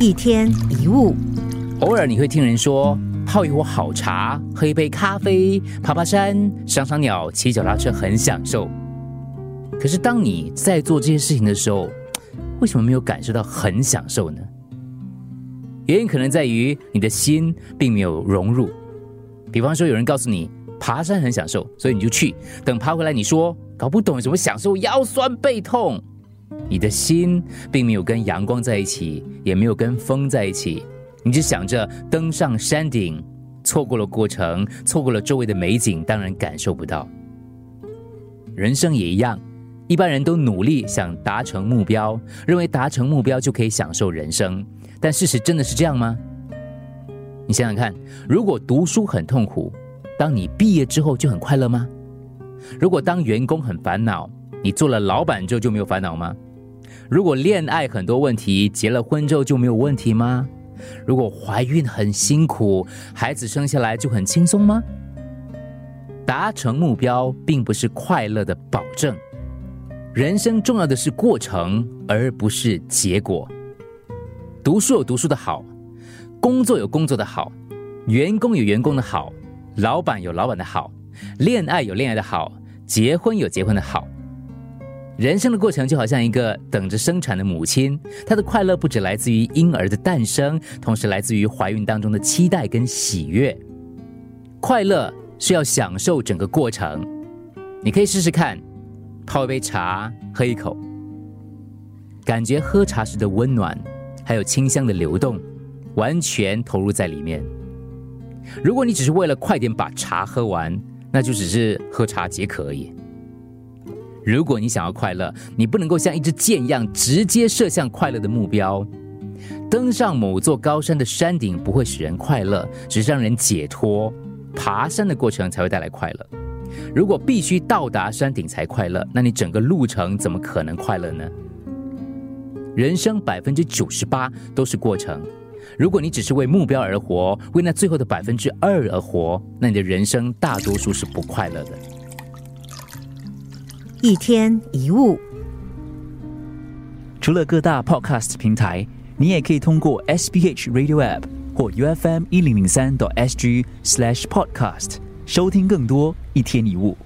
一天一物，偶尔你会听人说，泡一壶好茶，喝一杯咖啡，爬爬山，赏赏鸟，骑脚踏车很享受。可是当你在做这些事情的时候，为什么没有感受到很享受呢？原因可能在于你的心并没有融入。比方说，有人告诉你爬山很享受，所以你就去。等爬回来，你说搞不懂什么享受，腰酸背痛。你的心并没有跟阳光在一起，也没有跟风在一起，你只想着登上山顶，错过了过程，错过了周围的美景，当然感受不到。人生也一样，一般人都努力想达成目标，认为达成目标就可以享受人生，但事实真的是这样吗？你想想看，如果读书很痛苦，当你毕业之后就很快乐吗？如果当员工很烦恼，你做了老板之后就没有烦恼吗？如果恋爱很多问题，结了婚之后就没有问题吗？如果怀孕很辛苦，孩子生下来就很轻松吗？达成目标并不是快乐的保证。人生重要的是过程，而不是结果。读书有读书的好，工作有工作的好，员工有员工的好，老板有老板的好，恋爱有恋爱的好，结婚有结婚的好。人生的过程就好像一个等着生产的母亲，她的快乐不只来自于婴儿的诞生，同时来自于怀孕当中的期待跟喜悦。快乐是要享受整个过程，你可以试试看，泡一杯茶，喝一口，感觉喝茶时的温暖，还有清香的流动，完全投入在里面。如果你只是为了快点把茶喝完，那就只是喝茶解渴而已。如果你想要快乐，你不能够像一支箭一样直接射向快乐的目标。登上某座高山的山顶不会使人快乐，只是让人解脱。爬山的过程才会带来快乐。如果必须到达山顶才快乐，那你整个路程怎么可能快乐呢？人生百分之九十八都是过程。如果你只是为目标而活，为那最后的百分之二而活，那你的人生大多数是不快乐的。一天一物，除了各大 Podcast 平台，你也可以通过 SBH Radio App 或 UFM 一零零三 SG Slash Podcast 收听更多一天一物。